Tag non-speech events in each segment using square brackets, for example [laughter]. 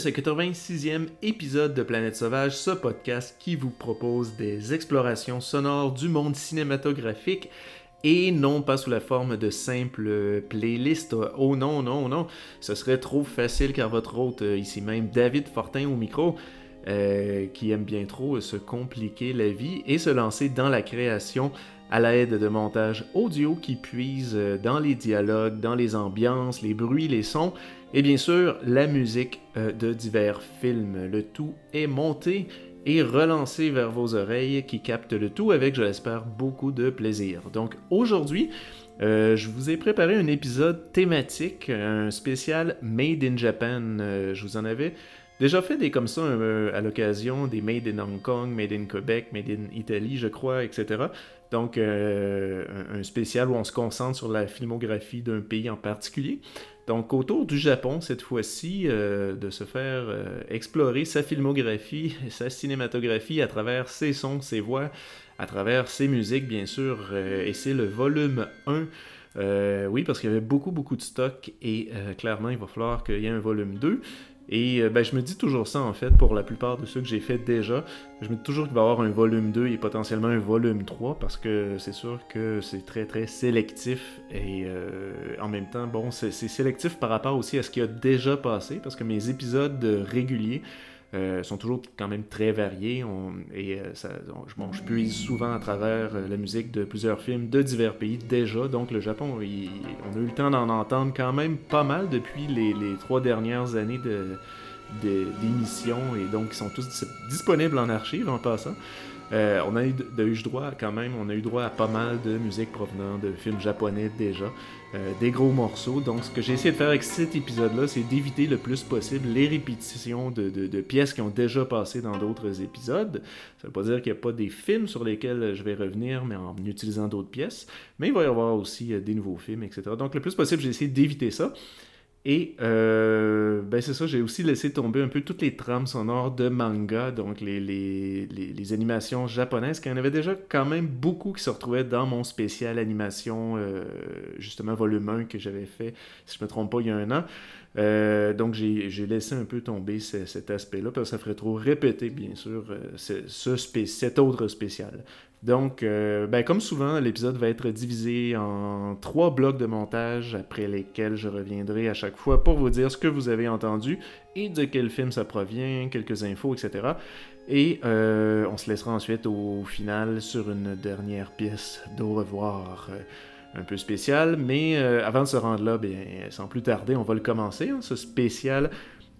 ce 86e épisode de Planète Sauvage, ce podcast qui vous propose des explorations sonores du monde cinématographique et non pas sous la forme de simples playlists. Oh non, non, non, ce serait trop facile car votre hôte, euh, ici même David Fortin au micro, euh, qui aime bien trop se compliquer la vie et se lancer dans la création à l'aide de montages audio qui puisent dans les dialogues, dans les ambiances, les bruits, les sons et bien sûr la musique euh, de divers films. Le tout est monté et relancé vers vos oreilles qui captent le tout avec, je l'espère, beaucoup de plaisir. Donc aujourd'hui, euh, je vous ai préparé un épisode thématique, un spécial Made in Japan. Euh, je vous en avais déjà fait des comme ça à l'occasion des Made in Hong Kong, Made in Québec, Made in Italie, je crois, etc. Donc, un spécial où on se concentre sur la filmographie d'un pays en particulier. Donc, autour du Japon, cette fois-ci, euh, de se faire euh, explorer sa filmographie, [laughs] sa cinématographie à travers ses sons, ses voix, à travers ses musiques, bien sûr. Euh, et c'est le volume 1. oui, parce qu'il y avait beaucoup, beaucoup de stock et clairement, il va falloir qu'il y ait un volume 2. Et euh, ben, je me dis toujours ça en fait pour la plupart de ceux que j'ai fait déjà. Je me dis toujours qu'il va y avoir un volume 2 et potentiellement un volume 3 parce que c'est sûr que c'est très très sélectif et euh, en même temps, bon, c'est sélectif par rapport aussi à ce qui a déjà passé parce que mes épisodes réguliers euh, sont toujours quand même très variés. et euh, ça, bon, je puise souvent à travers euh, la musique de plusieurs films de divers pays déjà. Donc le Japon, on a eu le temps d'en entendre quand même pas mal depuis les, les trois dernières années de d'émissions et donc ils sont tous disponibles en archive en passant. Euh, on a eu, eu, droit quand même, on a eu droit à pas mal de musique provenant de films japonais déjà, euh, des gros morceaux. Donc ce que j'ai essayé de faire avec cet épisode-là, c'est d'éviter le plus possible les répétitions de, de, pièces qui ont déjà passé dans d'autres épisodes. Ça veut pas dire qu'il n'y a pas des films sur lesquels je vais revenir, mais en utilisant d'autres pièces. Mais il va y avoir aussi euh, des nouveaux films, etc. Donc le plus possible, j'ai essayé d'éviter ça. Et euh, ben c'est ça, j'ai aussi laissé tomber un peu toutes les trames sonores de manga, donc les, les, les, animations japonaises, qu'il y en avait déjà quand même beaucoup qui se retrouvaient dans mon spécial animation, euh, justement volume 1 que j'avais fait, si je me trompe pas, il y a un an. Euh, donc j'ai laissé un peu tomber cet aspect-là, parce que ça ferait trop répéter, bien sûr, ce cet autre spécial. Donc, euh, ben, comme souvent, l'épisode va être divisé en trois blocs de montage après lesquels je reviendrai à chaque fois pour vous dire ce que vous avez entendu et de quel film ça provient, quelques infos, etc. Et euh, on se laissera ensuite au final sur une dernière pièce d'au revoir euh, un peu spéciale. Mais avant de se rendre là, bien, sans plus tarder, on va le commencer, hein, ce spécial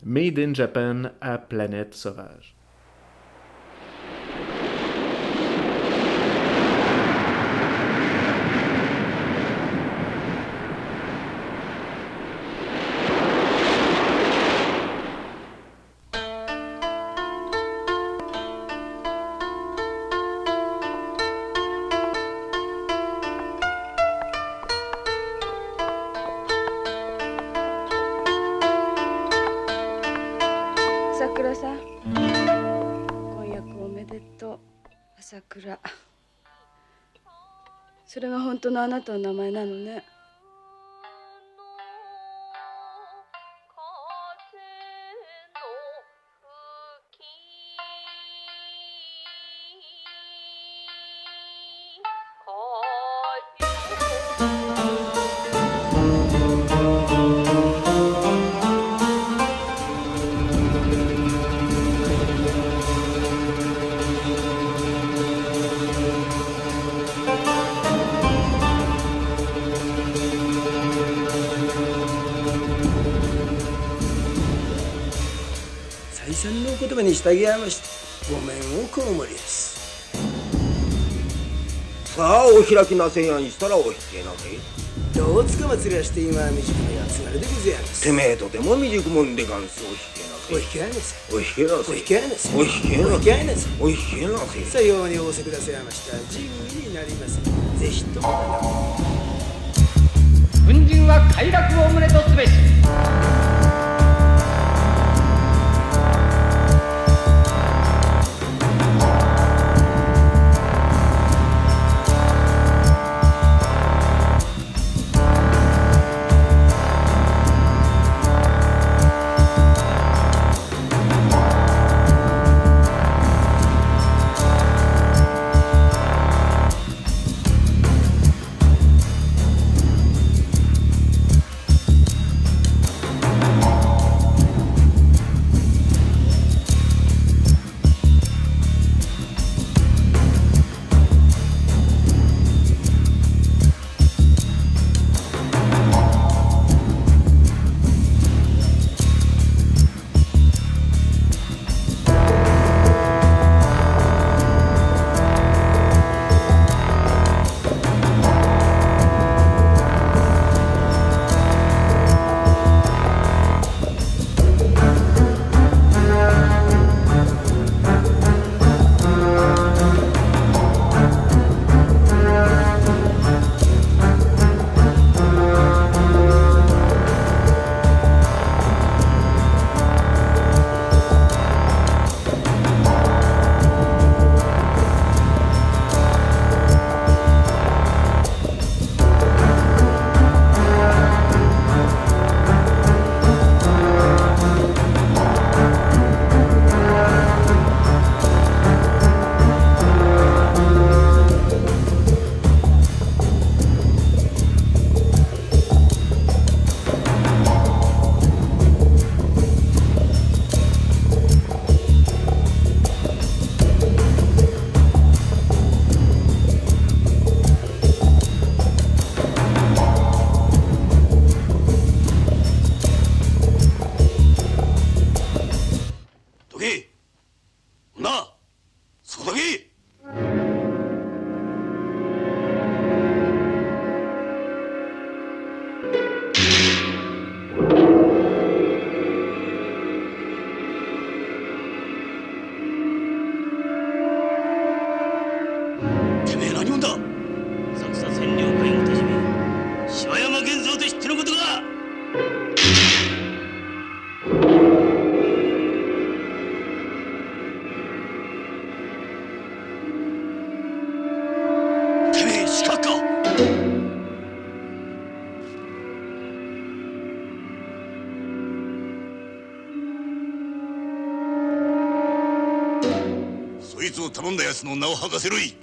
Made in Japan à Planète Sauvage. 本当のあなたの名前なのね。従いましてごめんをくむもりです。さあお開きなせんやにしたらお引けなせどうつかまつりゃして今は未熟なやつがるでございます。てめえとても未熟もんでがんすお引けなせお引けなせお引けなせお引けなせお引けなせお引けなせさように仰せくださいました。自由になります。ぜひとも。軍人は快楽を胸とすべし頼んだ奴の名を吐かせろい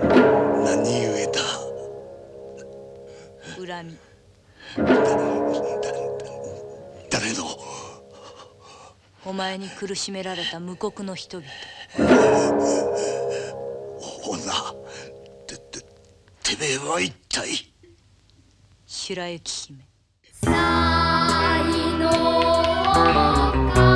何故だ恨み。誰の？お前に苦しめられた無国の人々。女てててめえは一体白雪姫才の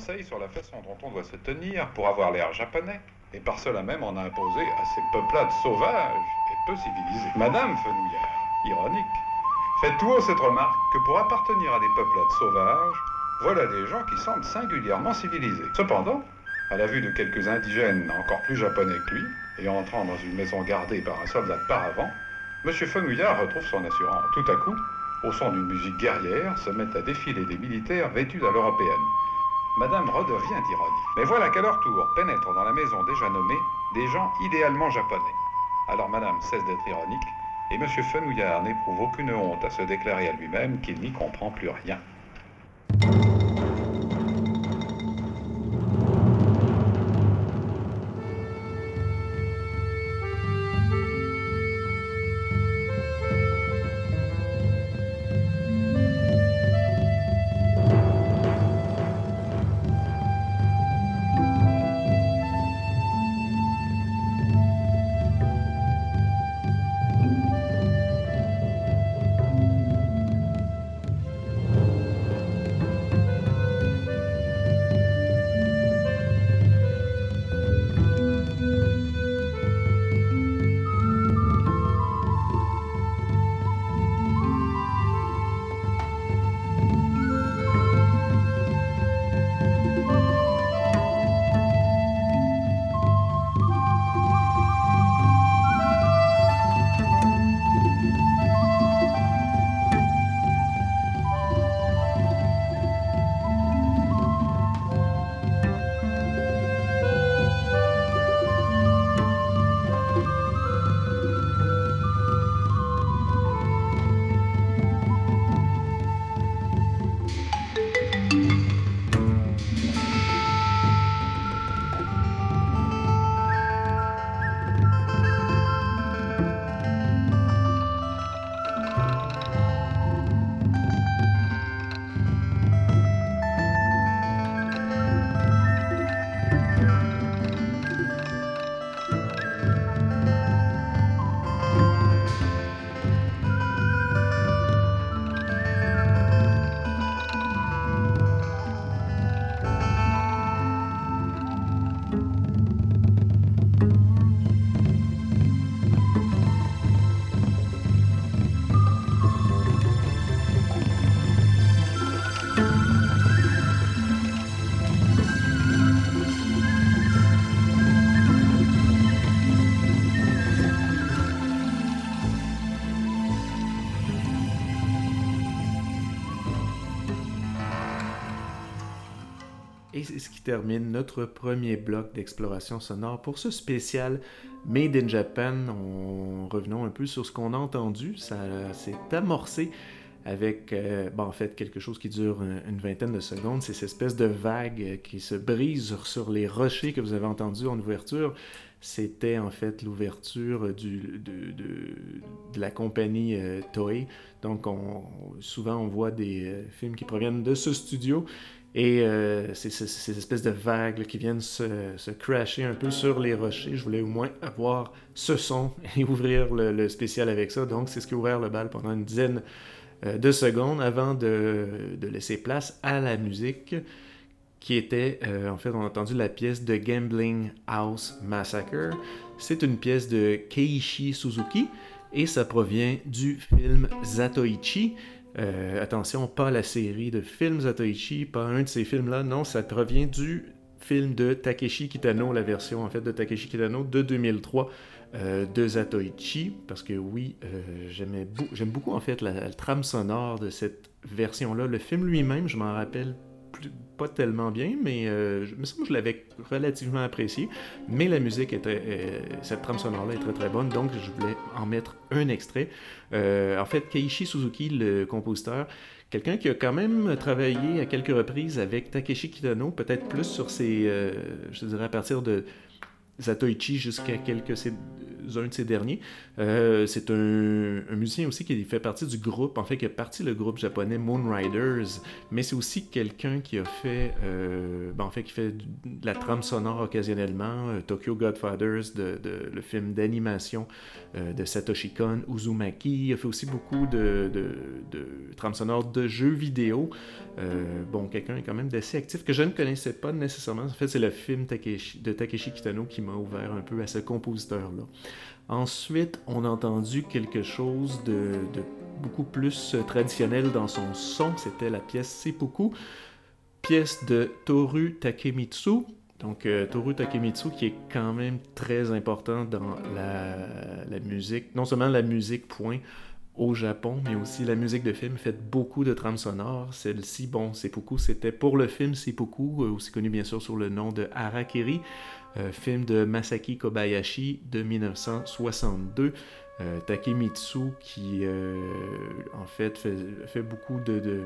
sur la façon dont on doit se tenir pour avoir l'air japonais, et par cela même on a imposé à ces peuplades sauvages et peu civilisées. Madame Fenouillard, ironique, fait tout haut cette remarque que pour appartenir à des peuplades sauvages, voilà des gens qui semblent singulièrement civilisés. Cependant, à la vue de quelques indigènes encore plus japonais que lui, et entrant dans une maison gardée par un soldat de paravent, M. Fenouillard retrouve son assurance. Tout à coup, au son d'une musique guerrière, se mettent à défiler des militaires vêtus à l'européenne. Madame redevient ironique. Mais voilà qu'à leur tour pénètrent dans la maison déjà nommée des gens idéalement japonais. Alors Madame cesse d'être ironique, et M. Fenouillard n'éprouve aucune honte à se déclarer à lui-même qu'il n'y comprend plus rien. Termine notre premier bloc d'exploration sonore pour ce spécial Made in Japan. En revenons un peu sur ce qu'on a entendu. Ça s'est amorcé avec, euh, en fait, quelque chose qui dure une, vingtaine de secondes. C'est cette espèce de vague qui se brise sur les rochers que vous avez entendu en ouverture. C'était en fait l'ouverture de, la compagnie euh, Toei. Donc, on- souvent, on voit des euh, films qui proviennent de ce studio. Et euh, ces espèces de vagues qui viennent se, se crasher un peu sur les rochers. Je voulais au moins avoir ce son [laughs] et ouvrir le, spécial avec ça. Donc, c'est ce qui a ouvert le bal pendant une dizaine euh, de secondes avant de, de laisser place à la musique qui était, euh, en fait, on a entendu la pièce de Gambling House Massacre. C'est une pièce de Keiichi Suzuki et ça provient du film Zatoichi. Euh, attention, pas la série de films Zatoichi, pas un de ces films-là, non, ça provient du film de Takeshi Kitano, la version en fait de Takeshi Kitano de 2003 euh, de Zatoichi, parce que oui, euh, j'aime beaucoup en fait la, la trame sonore de cette version-là. Le film lui-même, je m'en rappelle pas tellement bien, mais euh, je me semble que je l'avais relativement apprécié. Mais la musique était, euh, cette trame sonore-là est très très bonne, donc je voulais en mettre un extrait. Euh, en fait, Keiichi Suzuki, le compositeur, quelqu'un qui a quand même travaillé à quelques reprises avec Takeshi Kitano, peut-être plus sur ses, je dirais à partir de Zatoichi jusqu'à quelques quelques-uns de ses derniers. Euh, c'est un, un, musicien aussi qui fait partie du groupe, en fait, qui a parti le groupe japonais Moonriders, mais c'est aussi quelqu'un qui a fait, euh, ben, en fait, qui fait de la trame sonore occasionnellement, euh, Tokyo Godfathers, le film d'animation de Satoshi Kon, Uzumaki. Il a fait aussi beaucoup de, de, de trame sonore de jeux vidéo. bon, quelqu'un quand même d'assez actif que je ne connaissais pas nécessairement. En fait, c'est le film de Takeshi Kitano qui m'a ouvert un peu à ce compositeur-là. Ensuite, on a entendu quelque chose de, beaucoup plus traditionnel dans son son. C'était la pièce Seppuku, pièce de Toru Takemitsu. Donc, euh, Toru Takemitsu, qui est quand même très important dans la, musique, non seulement la musique, point, au Japon, mais aussi la musique de film fait beaucoup de trames sonores. Celle-ci, bon, Seppuku, c'était pour le film Seppuku, aussi connu bien sûr sous le nom de Harakiri, euh, film de Masaki Kobayashi de 1962. Euh, Takemitsu qui, euh, en fait, fait, beaucoup de,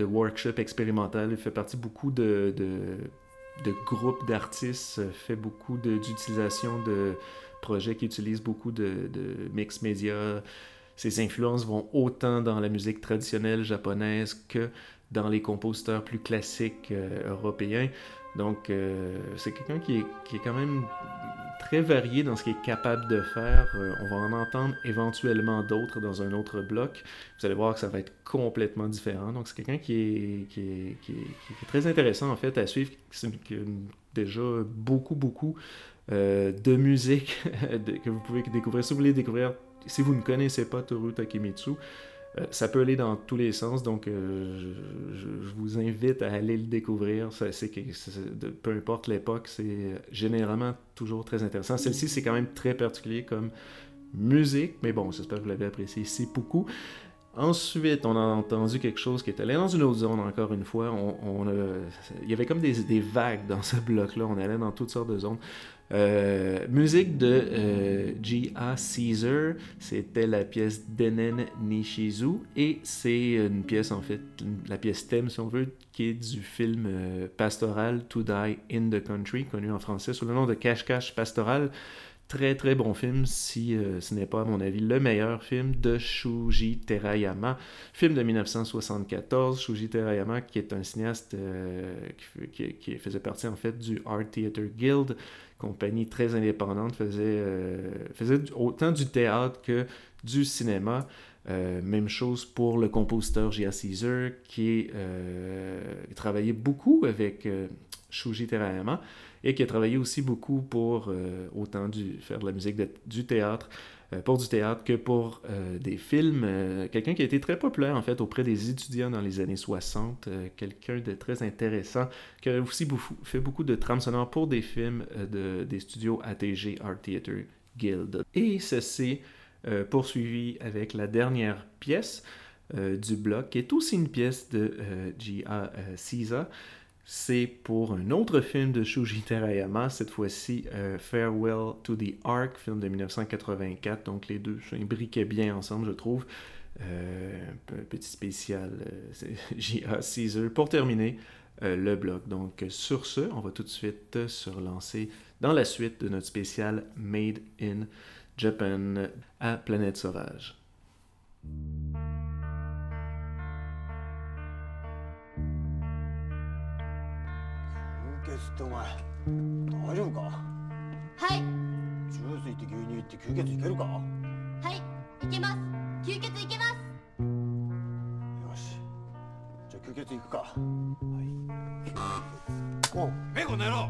workshops expérimentaux. Il fait partie beaucoup de, de, groupes d'artistes, fait beaucoup d'utilisation de, projets qui utilisent beaucoup de, mix média. Ses influences vont autant dans la musique traditionnelle japonaise que dans les compositeurs plus classiques européens. Donc, euh, c'est quelqu'un qui est, qui est, quand même très varié dans ce qu'il est capable de faire. Euh, on va en entendre éventuellement d'autres dans un autre bloc. Vous allez voir que ça va être complètement différent. Donc, c'est quelqu'un qui est, qui, est, qui, très intéressant en fait à suivre. C'est déjà beaucoup, beaucoup euh, de musique [laughs] que vous pouvez découvrir. Si vous voulez découvrir, si vous ne connaissez pas Toru Takemitsu, ça peut aller dans tous les sens, donc euh, je, vous invite à aller le découvrir. Peu importe l'époque, c'est généralement toujours très intéressant. Celle-ci, c'est quand même très particulier comme musique, mais bon, j'espère que vous l'avez apprécié. C'est beaucoup. Ensuite, on a entendu quelque chose qui est allé dans une autre zone, encore une fois. Il y avait comme des, des vagues dans ce bloc-là. On allait dans toutes sortes de zones. Euh, musique de euh, G.A. Caesar, c'était la pièce Denen Nishizu et c'est une pièce en fait, la pièce thème si on veut, qui est du film euh, pastoral To Die in the Country, connu en français sous le nom de Cash Cash Pastoral. Très très bon film, si euh, ce n'est pas à mon avis le meilleur film de Shuji Terayama, film de 1974. Shuji Terayama qui est un cinéaste qui, qui, qui, faisait partie en fait du Art Theater Guild, compagnie très indépendante, faisait, euh, faisait autant du théâtre que du cinéma. Euh, même chose pour le compositeur J.A. Caesar qui euh, travaillait beaucoup avec Shuji Terayama et qui a travaillé aussi beaucoup pour euh, autant du, faire de la musique du théâtre, euh, pour du théâtre que pour euh, des films. quelqu'un qui a été très populaire en fait auprès des étudiants dans les années 60, quelqu'un de très intéressant, qui a aussi fait beaucoup de trames sonores pour des films de, des studios ATG Art Theater Guild. Et ceci poursuivi avec la dernière pièce du bloc, qui est aussi une pièce de G.A. Caesar c'est pour un autre film de Shuji Terayama, cette fois-ci euh, Farewell to the Ark, film de 1984. Donc les deux s'imbriquaient bien ensemble, je trouve. Euh, un petit spécial euh, [laughs] J.A. Caesar pour terminer euh, le bloc. Donc sur ce, on va tout de suite se relancer dans la suite de notre spécial Made in Japan à Planète Sauvage. ってお前。大丈夫か？はい。ジュース行って牛乳行って吸血いけるか？はい。いけます。吸血いけます。よし。じゃあ吸血行くか。はい。おメゴの野郎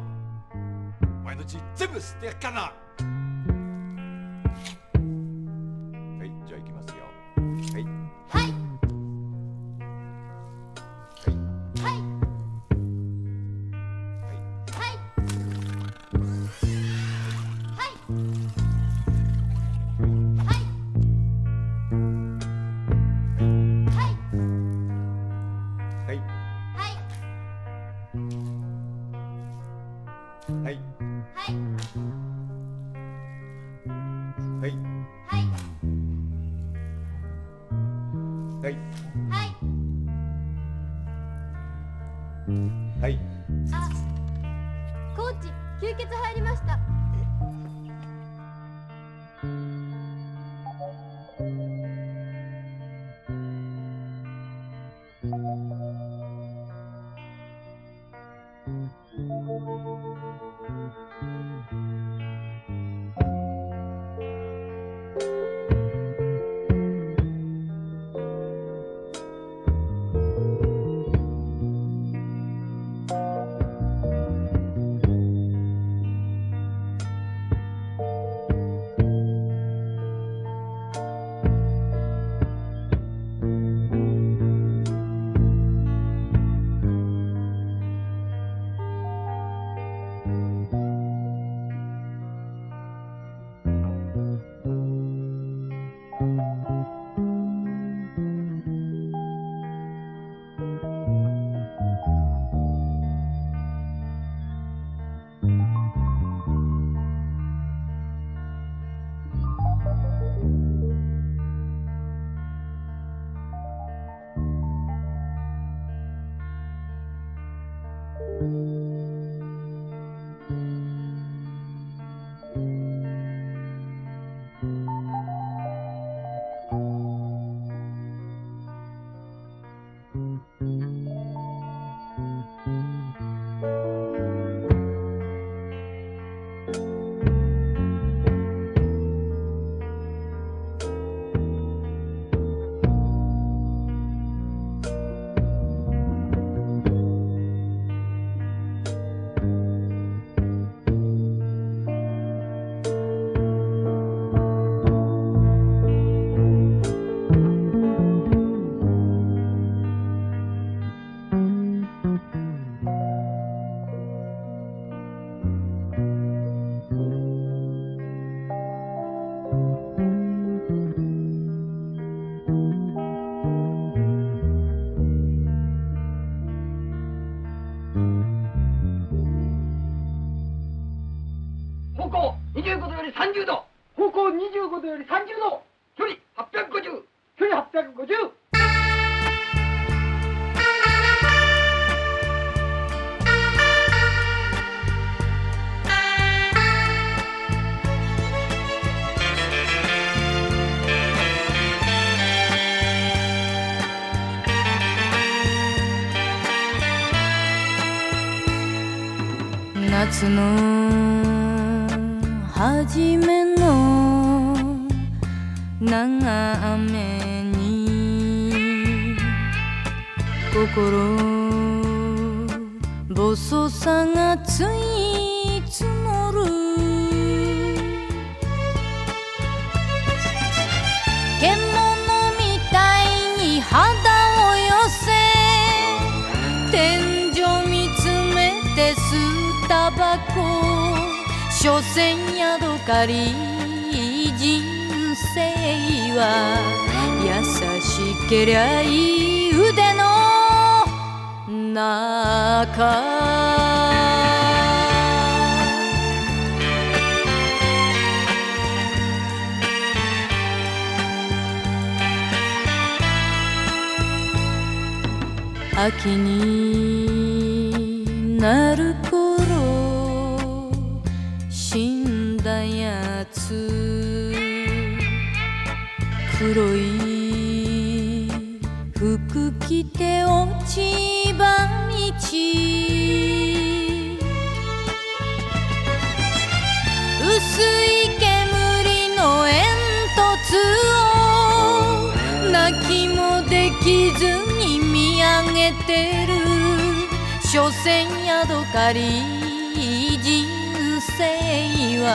お前の血全部吸ってやっからな天井見つめて吸うタバコ。所詮ヤドカリ人生は優しけりゃいい腕の中。秋になる頃死んだやつ。黒い服着て落ち上げてる。所詮ヤドカリ人生は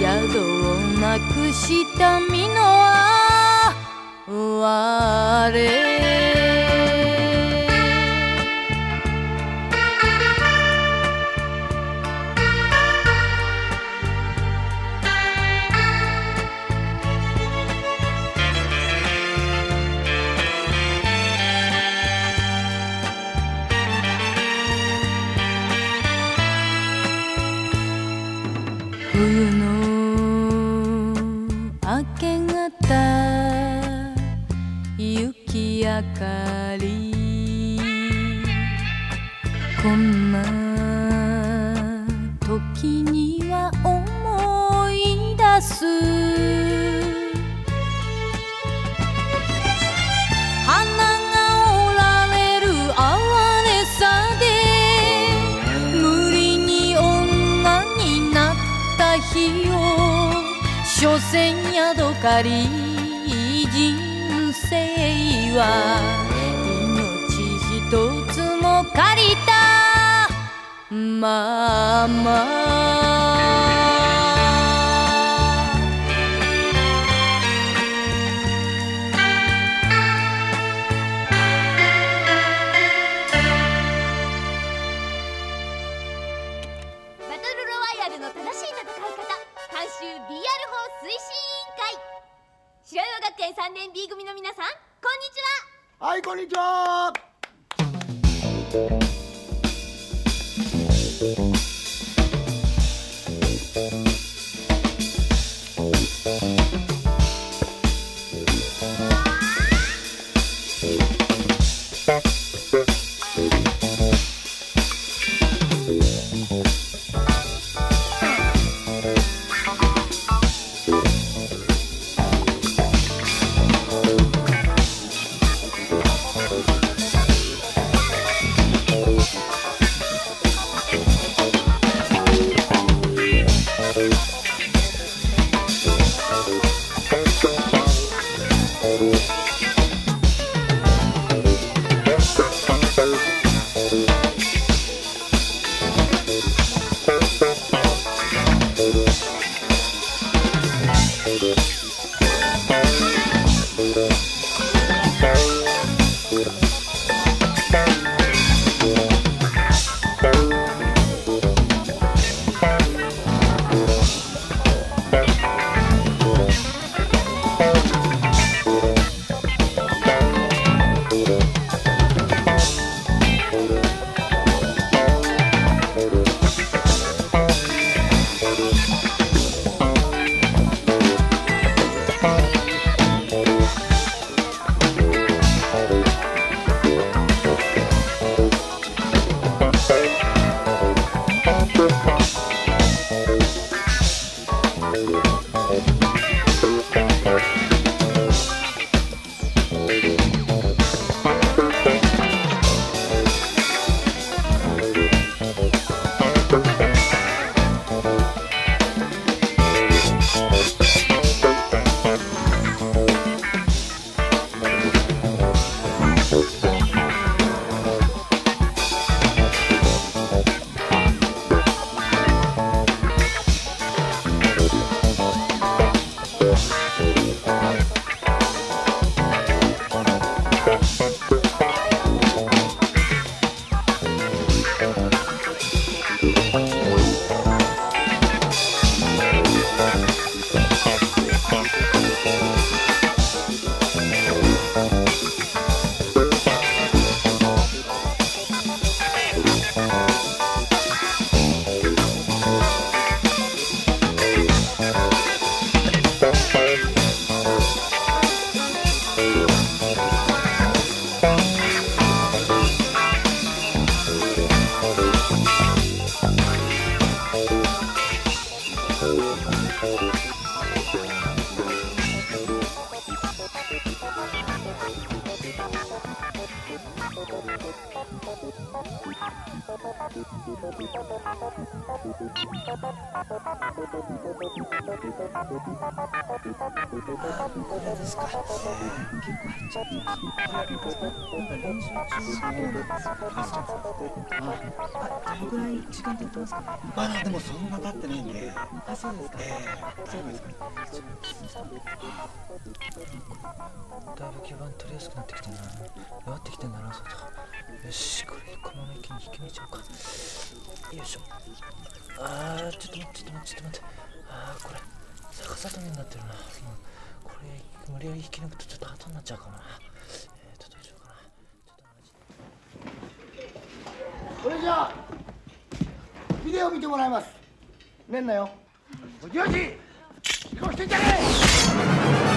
宿をなくした身の哀れ。明かり。こんな時には思い出す。花が折られる哀れさで無理に女になった日を所詮ヤドカリ人生は命一つも借りたまま3年 B 組の皆さんこんにちは。はいこんにちは。盤取りやすくなってきてんな。弱ってきてんだな、外。よし、これ、このまま一気に引き抜いちゃおうか。よいしょ。あー、ちょっと待って、ちょっと待って、ちょっと待って。あー、これ、逆さ止めになってるな。うんこれ、無理やり引き抜くとちょっと後になっちゃうかもな。えーと、どうしようかな。ちょっとマジでそれじゃあビデオ見てもらいますねんなよおじよじ仕事してんじゃねえ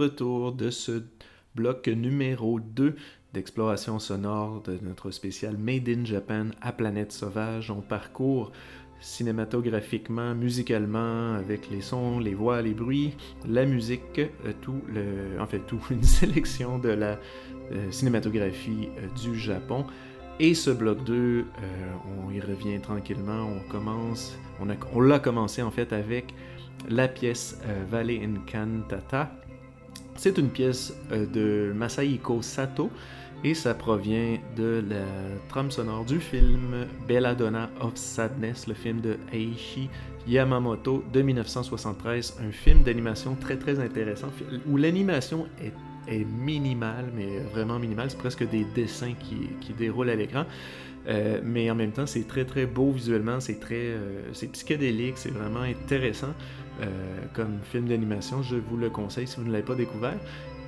retour de ce bloc numéro 2 d'exploration sonore de notre spécial Made in Japan à Planète Sauvage. On parcourt cinématographiquement, musicalement, avec les sons, les voix, les bruits, la musique, euh, tout en fait tout, [laughs] une sélection de la euh, cinématographie euh, du Japon. Et ce bloc 2, euh, on y revient tranquillement. On commence, on, a- on l'a commencé en fait avec la pièce Valley Incantata, C'est une pièce euh, de Masahiko Sato et ça provient de la trame sonore du film Belladonna of Sadness, le film de Aishi Yamamoto de 1973, un film d'animation très très intéressant où l'animation est, est, minimale, mais vraiment minimale, c'est presque des dessins qui, qui déroulent à l'écran. Euh, mais en même temps, c'est très très beau visuellement, c'est très euh, c'est psychédélique, c'est vraiment intéressant comme film d'animation. Je vous le conseille si vous ne l'avez pas découvert.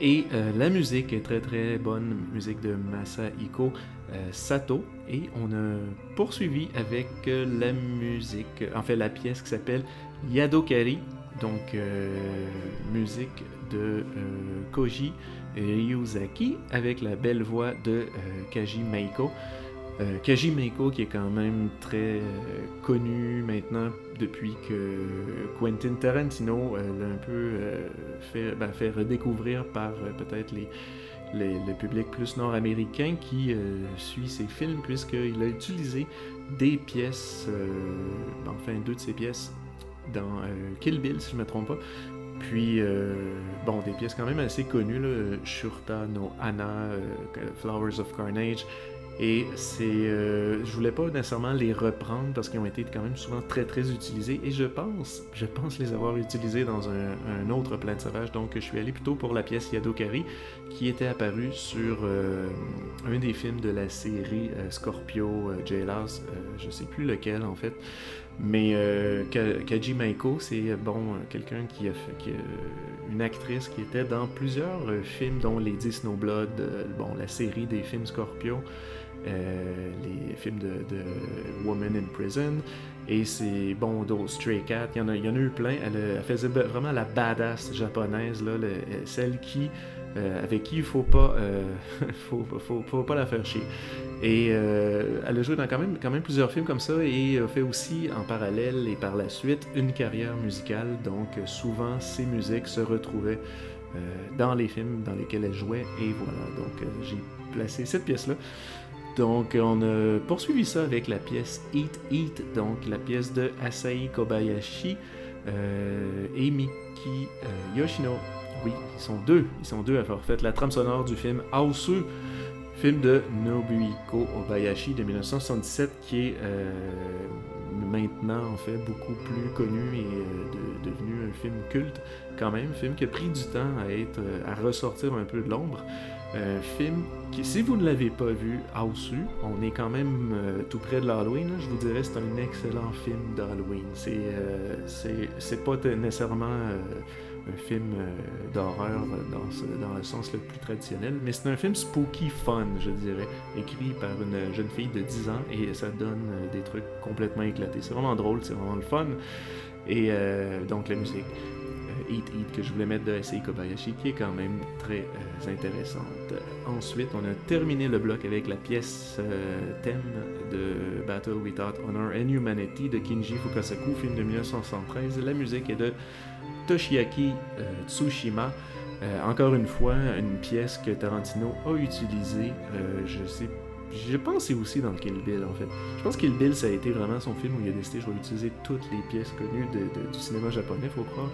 Et la musique est très très bonne, musique de Masahiko Sato. Et on a poursuivi avec la musique, en fait la pièce qui s'appelle Yadokari, donc musique de Koji Ryuzaki avec la belle voix de Kaji Meiko. Euh, Kaji Meiko, qui est quand même très euh, connu maintenant depuis que Quentin Tarantino euh, l'a un peu fait, ben, fait, redécouvrir par peut-être les, le public plus nord-américain qui suit ses films, puisqu'il a utilisé des pièces, enfin deux de ses pièces dans Kill Bill, si je ne me trompe pas. Puis, bon, des pièces quand même assez connues, Shurta no Anna, Flowers of Carnage, et c'est, euh, je voulais pas nécessairement les reprendre parce qu'ils ont été quand même souvent très très utilisés. Et je pense, je pense les avoir utilisés dans un, autre plan de sauvage. Donc je suis allé plutôt pour la pièce Yadokari qui était apparue sur euh, un des films de la série euh, Scorpio Jailhouse. je sais plus lequel en fait. Mais Kaji Maiko, c'est bon quelqu'un qui a fait, une actrice qui était dans plusieurs films, dont Lady Snowblood, bon la série des films Scorpio. Euh, les films de, Woman in Prison. Et c'est bon, Stray Cat, il y, en a, eu plein. Elle, faisait vraiment la badass japonaise, là, celle qui, euh, avec qui il faut euh, [laughs] faut, pas la faire chier. Et elle a joué dans quand même, quand même plusieurs films comme ça et a fait aussi en parallèle et par la suite une carrière musicale. Donc souvent ses musiques se retrouvaient dans les films dans lesquels elle jouait. Et voilà, donc j'ai placé cette pièce-là. Donc, on a poursuivi ça avec la pièce Eat Eat, donc la pièce de Asahi Kobayashi euh, et Miki euh, Yoshino. Oui, ils sont deux, ils sont deux à avoir fait la trame sonore du film Aosu, film de Nobuhiko Obayashi de 1977, qui est euh, maintenant en fait beaucoup plus connu et devenu un film culte quand même, film qui a pris du temps à ressortir un peu de l'ombre. Un film qui, si vous ne l'avez pas vu, House on est quand même euh, tout près de l'Halloween. Je vous dirais c'est un excellent film d'Halloween. C'est euh, pas nécessairement euh, un film d'horreur dans, dans le sens le plus traditionnel, mais c'est un film spooky fun, je dirais, écrit par une jeune fille de 10 ans et ça donne des trucs complètement éclatés. C'est vraiment drôle, c'est vraiment le fun. Et donc la musique. Eat Eat que je voulais mettre de S.A. Kobayashi qui est quand même très euh, intéressante. Ensuite, on a terminé le bloc avec la pièce euh, thème de Battle Without Honor and Humanity de Kinji Fukasaku, film de 1973. La musique est de Toshiaki euh, Tsushima. encore une fois, une pièce que Tarantino a utilisée, je sais je pense aussi dans Kill Bill en fait. Je pense que Kill Bill ça a été vraiment son film où il a décidé je vais utiliser toutes les pièces connues du cinéma japonais, faut croire.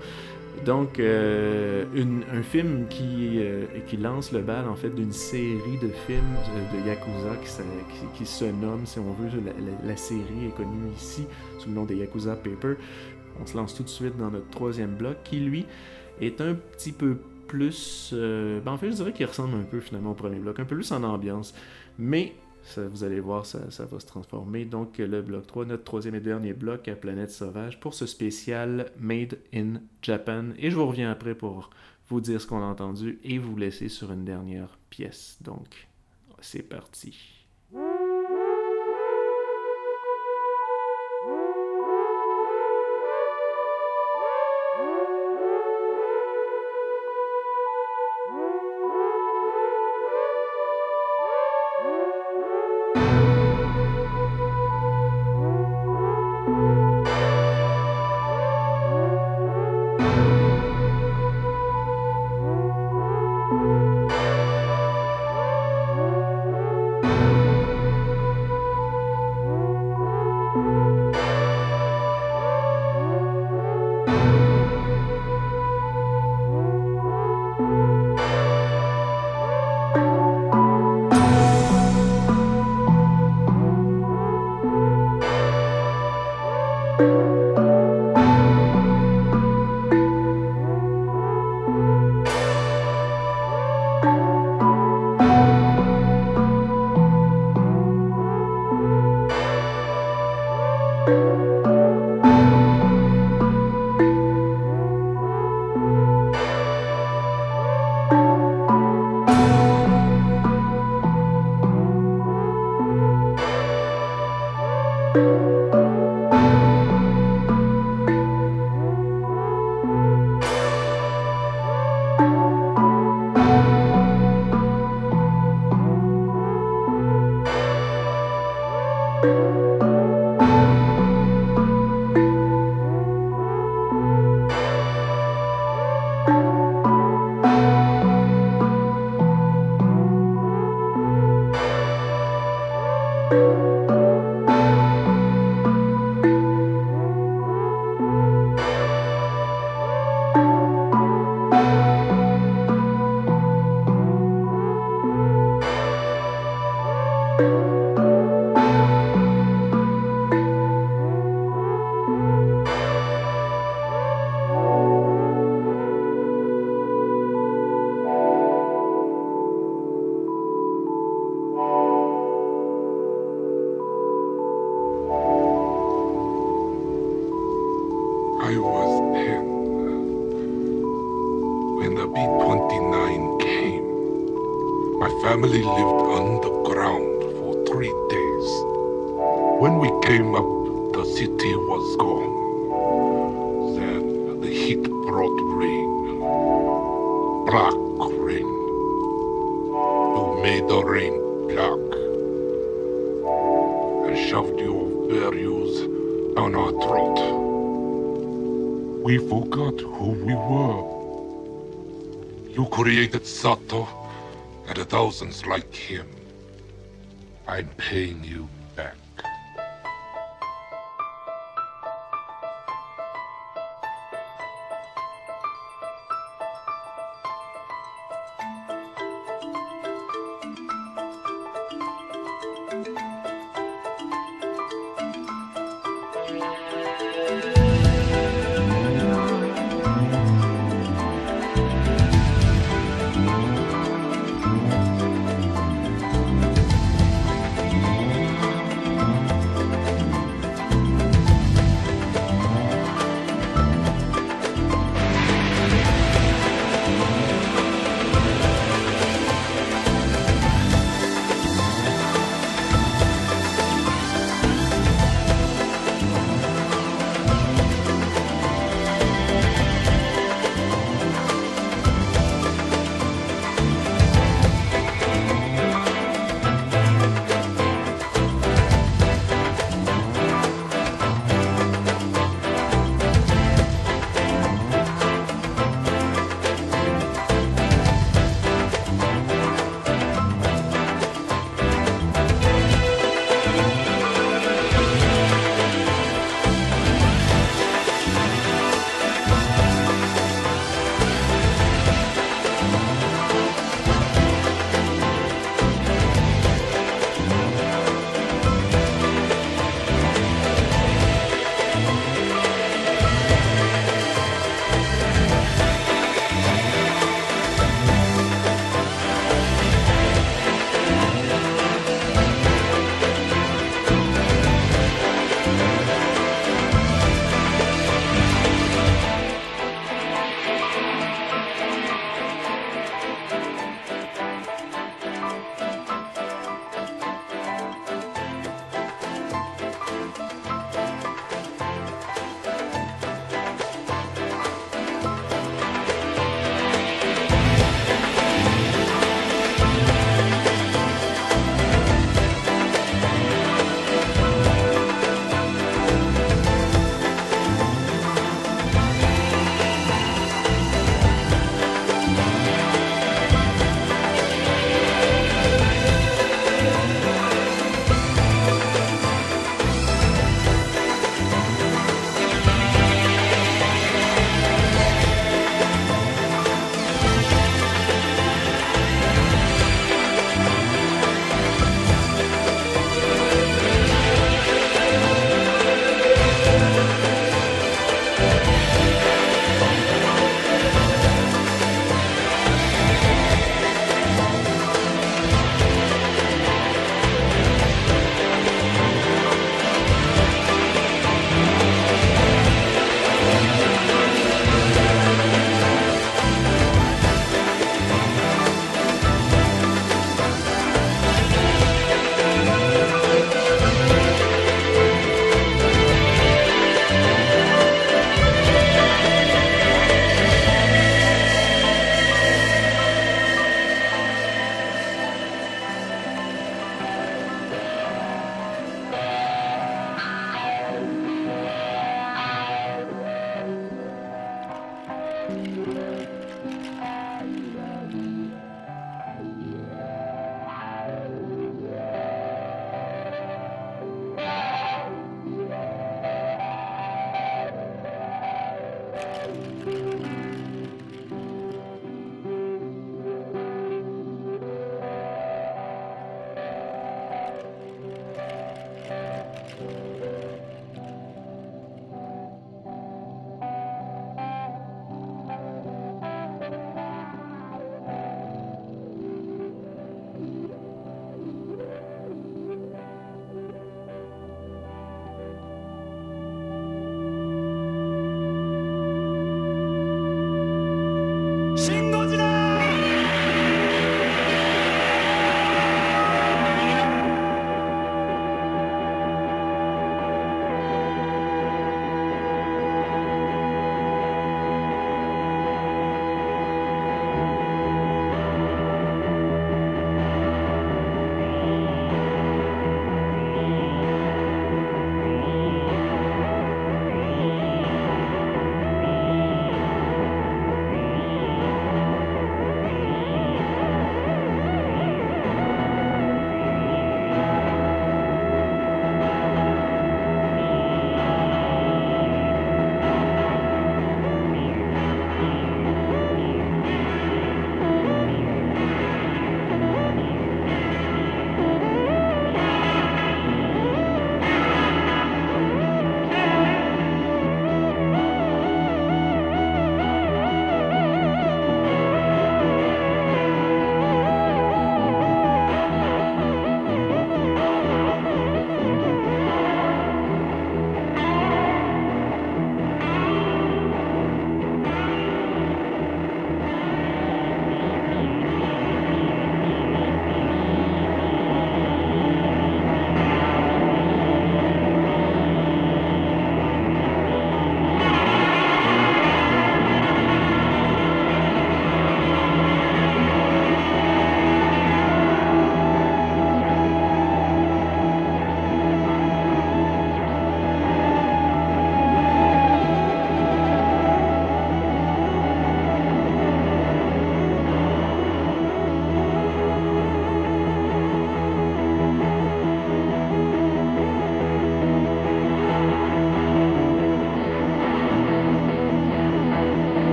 Donc, euh, un film qui, euh, qui lance le bal en fait d'une série de films de, Yakuza qui, se nomme, si on veut, la, série est connue ici sous le nom de Yakuza Paper. On se lance tout de suite dans notre troisième bloc qui, lui, est un petit peu plus. Euh, ben en fait, je dirais qu'il ressemble un peu finalement au premier bloc, un peu plus en ambiance. Mais vous allez voir, ça, va se transformer. Donc, le bloc 3, notre troisième et dernier bloc à Planète Sauvage pour ce spécial Made in Japan. Et je vous reviens après pour vous dire ce qu'on a entendu et vous laisser sur une dernière pièce. Donc, c'est parti. Música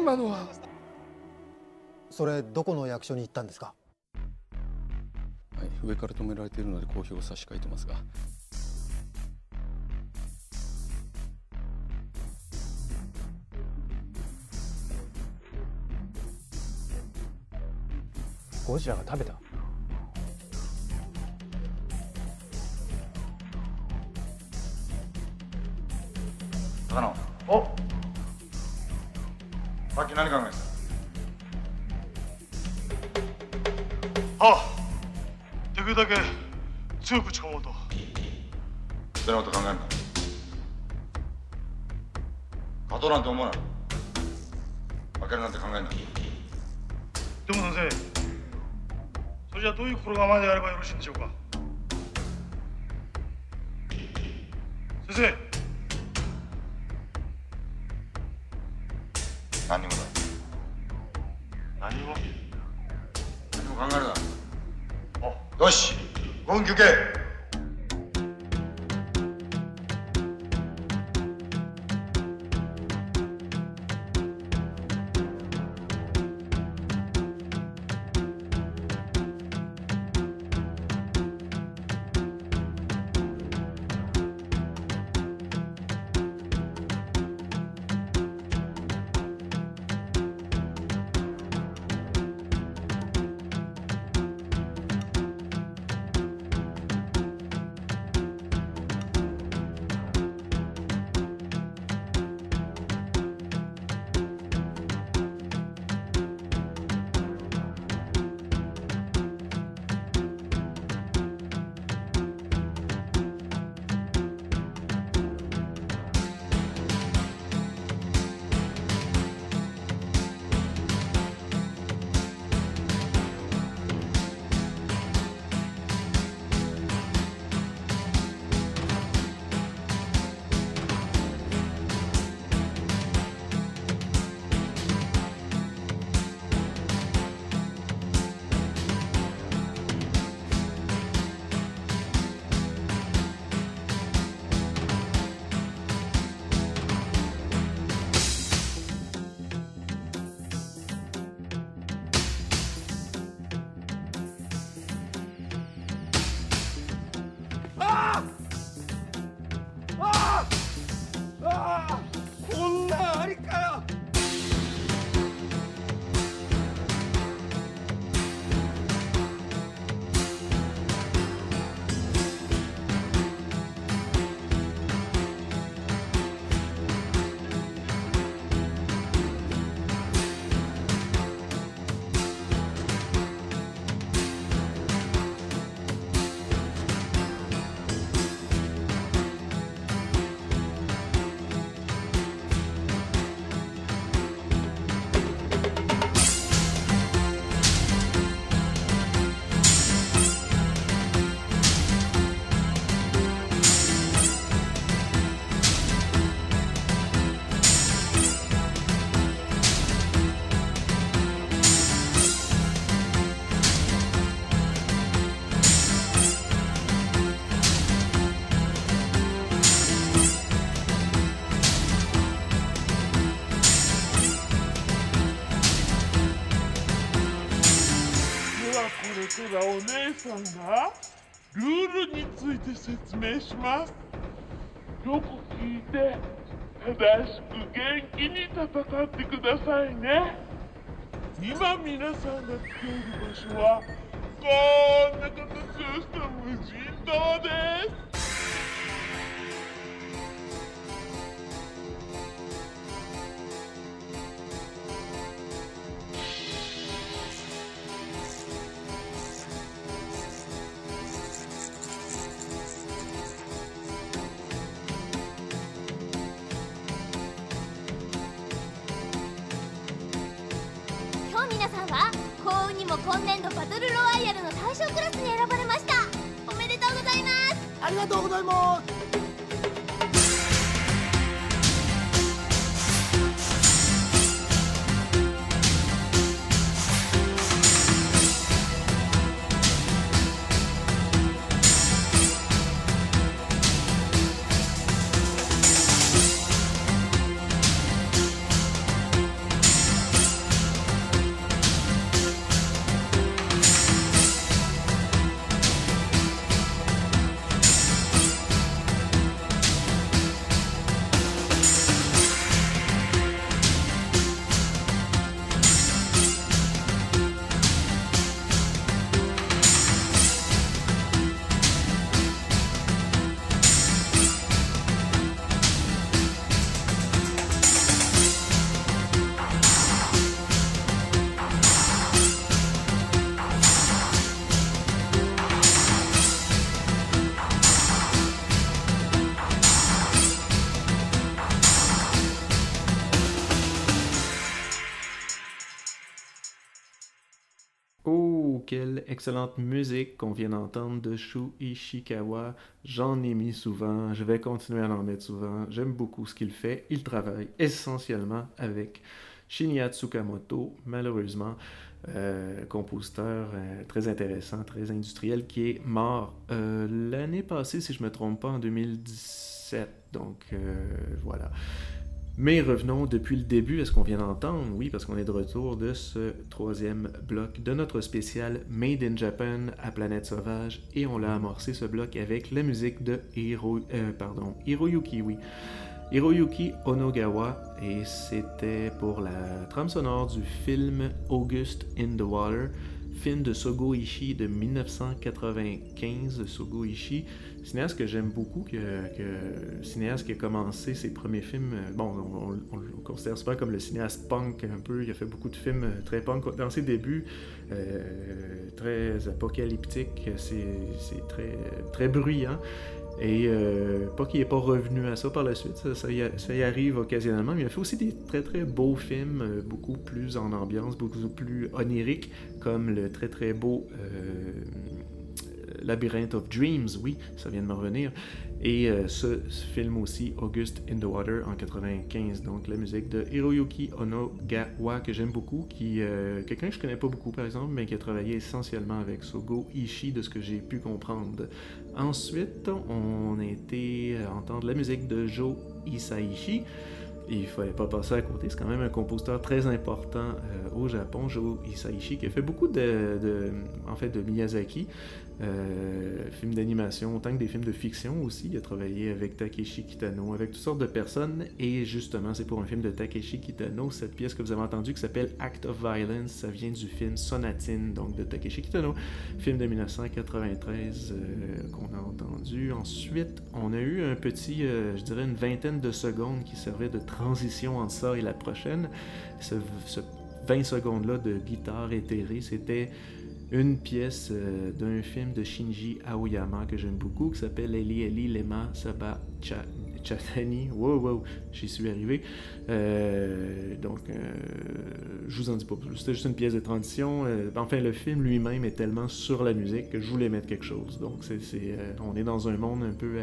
今のは。それどこの役所に行ったんですか？はい、上から止められているので公表を差し替えてますが。ゴジラが食べた？高野。おさっき何考えてたあできるだけ強く打ち込もう。とそんなこと考えるな勝とうなんて思うない。負けるなんて考えんなでも先生それじゃどういう心構えでやればよろしいんでしょうか？先生。 너씨 문규계. はこれからお姉さんがルールについて説明します。よく聞いて正しく元気に戦ってくださいね。今皆さんが来ている場所はこんな形をした。無人島です。Excellente musique qu'on vient d'entendre de Shu Ishikawa. J'en ai mis souvent, je vais continuer à en mettre souvent. J'aime beaucoup ce qu'il fait. Il travaille essentiellement avec Shinya Tsukamoto, malheureusement. Euh, compositeur euh, très intéressant, très industriel, qui est mort euh, l'année passée, si je ne me trompe pas, en 2017. Donc voilà. Mais revenons depuis le début à ce qu'on vient d'entendre, oui, parce qu'on est de retour de ce troisième bloc de notre spécial Made in Japan à Planète Sauvage, et on l'a amorcé ce bloc avec la musique de Hiro, pardon, Hiroyuki, oui. Hiroyuki Onogawa, et c'était pour la trame sonore du film August in the Water, film de Sogo Ishii de 1995. Sogo Ishii, cinéaste que j'aime beaucoup, que, cinéaste qui a commencé ses premiers films. Bon, on, le considère souvent comme le cinéaste punk un peu. Il a fait beaucoup de films très punk dans ses débuts, euh, très apocalyptiques. C'est très, très bruyant. Et euh, pas qu'il n'est pas revenu à ça par la suite, ça, y, arrive occasionnellement, mais il a fait aussi des très très beaux films, euh, beaucoup plus en ambiance, beaucoup plus oniriques, comme le très très beau euh, Labyrinth of Dreams, oui, ça vient de me revenir, et euh, ce, film aussi, August in the Water, en 95. Donc la musique de Hiroyuki Onogawa, que j'aime beaucoup, qui euh, quelqu'un que je connais pas beaucoup par exemple, mais qui a travaillé essentiellement avec Sogo Ishii, de ce que j'ai pu comprendre. Ensuite, on a été entendre la musique de Joe Isaichi. Il fallait pas passer à côté, c'est quand même un compositeur très important euh, au Japon, Joe Isaichi, qui a fait beaucoup de en fait, de Miyazaki. Euh, films d'animation, autant que des films de fiction aussi. Il a travaillé avec Takeshi Kitano, avec toutes sortes de personnes. Et justement, c'est pour un film de Takeshi Kitano, cette pièce que vous avez entendue qui s'appelle Act of Violence, ça vient du film Sonatine, donc de Takeshi Kitano, film de 1993 euh, qu'on a entendu. Ensuite, on a eu un petit, euh, je dirais une vingtaine de secondes qui servait de transition entre ça et la prochaine. Ce, ce 20 secondes-là de guitare éthérée, c'était une pièce euh, d'un film de Shinji Aoyama que j'aime beaucoup qui s'appelle Eli Eli Lema Saba Chatani. Wow, wow, j'y suis arrivé. Euh, donc, euh, je vous en dis pas plus. C'était juste une pièce de transition. enfin, le film lui-même est tellement sur la musique que je voulais mettre quelque chose. Donc, c'est, on est dans un monde un peu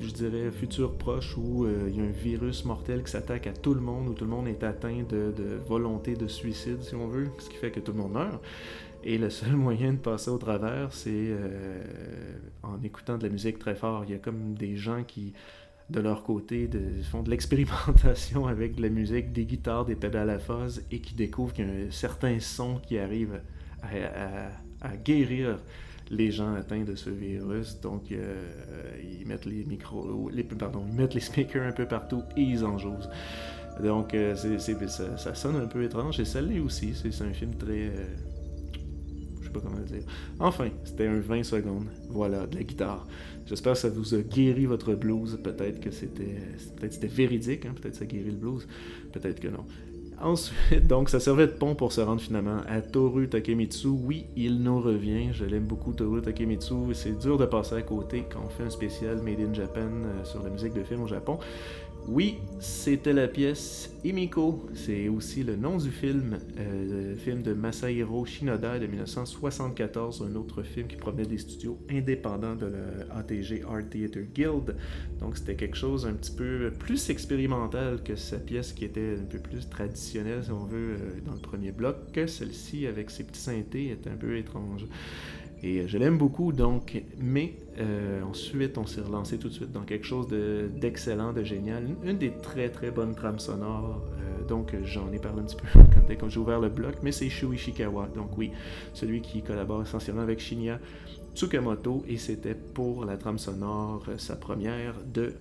je dirais, futur proche où euh, il y a un virus mortel qui s'attaque à tout le monde, où tout le monde est atteint de, volonté de suicide, si on veut, ce qui fait que tout le monde meurt. Et le seul [laughs] moyen de passer au travers, c'est euh, en écoutant de la musique très fort. Il y a comme des gens qui, de leur côté, font de l'expérimentation [laughs] avec de la musique, des guitares, des pédales à fuzz, et qui découvrent qu'il y a un certain son qui arrive à guérir les gens atteints de ce virus. Donc, euh, ils mettent les micros, pardon, ils mettent les speakers un peu partout et ils en jouent. Donc, euh, c'est, ça, sonne un peu étrange. Et celle-là aussi, c'est, un film très. Euh, je sais pas comment le dire. Enfin, c'était un 20 secondes. Voilà, de la guitare. J'espère que ça vous a guéri votre blues. Peut-être que c'était, peut-être c'était véridique. Hein. Peut-être que ça guérit le blues. Peut-être que non. Ensuite, [laughs] donc, ça servait de pont pour se rendre finalement à Toru Takemitsu. Oui, il nous revient. Je l'aime beaucoup, Toru Takemitsu. C'est dur de passer à côté quand on fait un spécial Made in Japan euh, sur la musique de film au Japon. Oui, c'était la pièce Imiko. C'est aussi le nom du film, euh, le film de Masahiro Shinoda de 1974, un autre film qui provenait des studios indépendants de la ATG Art Theater Guild. Donc c'était quelque chose un petit peu plus expérimental que sa pièce qui était un peu plus traditionnelle, si on veut, euh, dans le premier bloc, celle-ci avec ses petits synthés est un peu étrange. Et euh, je l'aime beaucoup, donc, mais euh, ensuite, on s'est relancé tout de suite dans quelque chose d'excellent, de, génial. Une, des très très bonnes trames sonores. Euh, donc, j'en ai parlé un petit peu [laughs] quand, j'ai ouvert le bloc, mais c'est Shu Ishikawa. Donc, oui, celui qui collabore essentiellement avec Shinya Tsukamoto. Et c'était pour la trame sonore, sa première de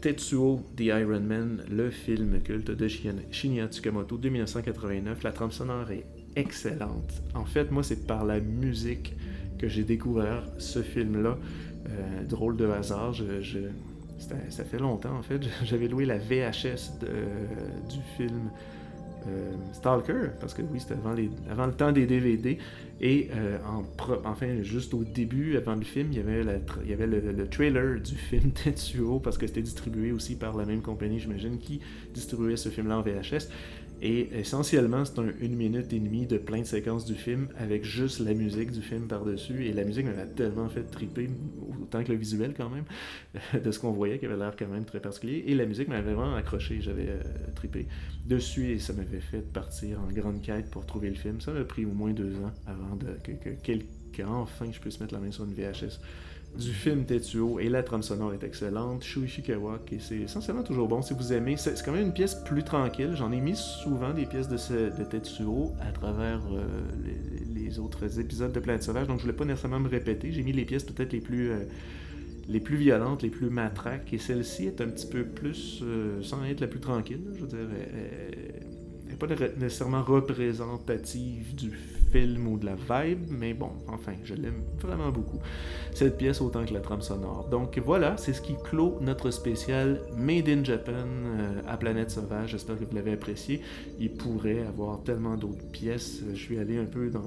Tetsuo the Iron Man, le film culte de Shinya Tsukamoto de 1989. La trame sonore est excellente. En fait, moi, c'est par la musique que j'ai découvert ce film-là. Euh, drôle de hasard, je, ça fait longtemps en fait. [laughs] J'avais loué la VHS du film euh, Stalker, parce que oui, c'était avant, avant, le temps des DVD. Et euh, en enfin, juste au début, avant le film, il y avait, il y avait le, trailer du film [laughs] Tetsuo, parce que c'était distribué aussi par la même compagnie, j'imagine, qui distribuait ce film-là en VHS. Et essentiellement, c'est un une minute et demie de plein de séquences du film avec juste la musique du film par-dessus. Et la musique m'avait tellement fait triper, autant que le visuel quand même, [laughs] de ce qu'on voyait qui avait l'air quand même très particulier. Et la musique m'avait vraiment accroché, j'avais euh, trippé dessus et ça m'avait fait partir en grande quête pour trouver le film. Ça m'a pris au moins deux ans avant de, que, que, qu'enfin je puisse mettre la main sur une VHS du film Tetsuo et la trame sonore est excellente. Shuichi Kawak et c'est essentiellement toujours bon si vous aimez. C'est quand même une pièce plus tranquille. J'en ai mis souvent des pièces de, ce, de Tetsuo à travers euh, les, autres épisodes de Planète Sauvage, donc je voulais pas nécessairement me répéter. J'ai mis les pièces peut-être les plus euh, les plus violentes, les plus matraques, et celle-ci est un petit peu plus, euh, sans être la plus tranquille, je veux dire, pas nécessairement représentative du film ou de la vibe, mais bon, enfin, je l'aime vraiment beaucoup, cette pièce autant que la trame sonore. Donc voilà, c'est ce qui clôt notre spécial Made in Japan euh, à Planète Sauvage. J'espère que vous l'avez apprécié. Il pourrait avoir tellement d'autres pièces. Je suis allé un peu dans,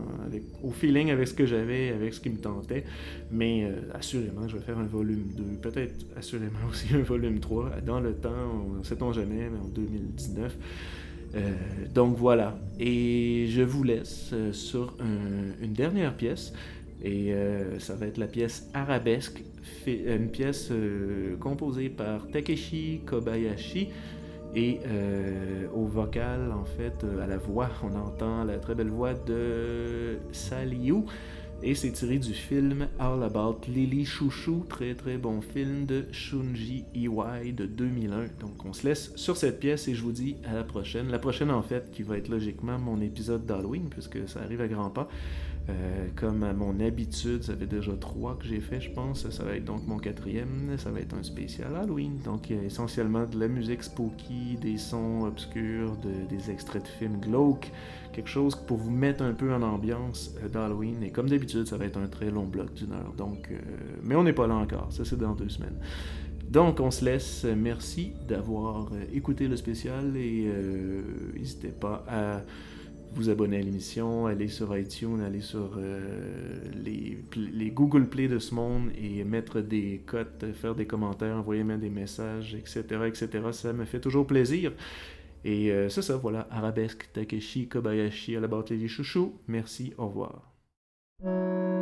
au feeling avec ce que j'avais, avec ce qui me tentait, mais euh, assurément, je vais faire un volume 2, peut-être assurément [laughs] aussi un volume 3 dans le temps, sait-on jamais, mais en 2019. Euh, donc voilà. Et je vous laisse euh, sur une dernière pièce. Et euh, ça va être la pièce Arabesque, une pièce composée par Takeshi Kobayashi. Et au vocal, en fait, à la voix, on entend la très belle voix de Saliu. Et c'est tiré du film All About Lily Chouchou, très très bon film de Shunji Iwai de 2001. Donc on se laisse sur cette pièce et je vous dis à la prochaine. La prochaine en fait qui va être logiquement mon épisode d'Halloween puisque ça arrive à grands pas. Euh, comme à mon habitude, ça fait déjà trois que j'ai fait, je pense. Ça va être donc mon quatrième. Ça va être un spécial Halloween. Donc, a essentiellement de la musique spooky, des sons obscurs, des extraits de films glauques. Quelque chose pour vous mettre un peu en ambiance euh, d'Halloween. Et comme d'habitude, ça va être un très long bloc d'une heure. Donc, euh, mais on n'est pas là encore. Ça, c'est dans deux semaines. Donc, on se laisse. Merci d'avoir écouté le spécial et n'hésitez pas à vous abonner à l'émission, aller sur iTunes, aller sur euh, les, Google Play de ce monde et mettre des cotes, faire des commentaires, envoyer même des messages, etc., etc. Ça me fait toujours plaisir. Et euh, c'est ça, voilà. Arabesque, Takeshi, Kobayashi, à la barre les chouchous. Merci, au revoir.「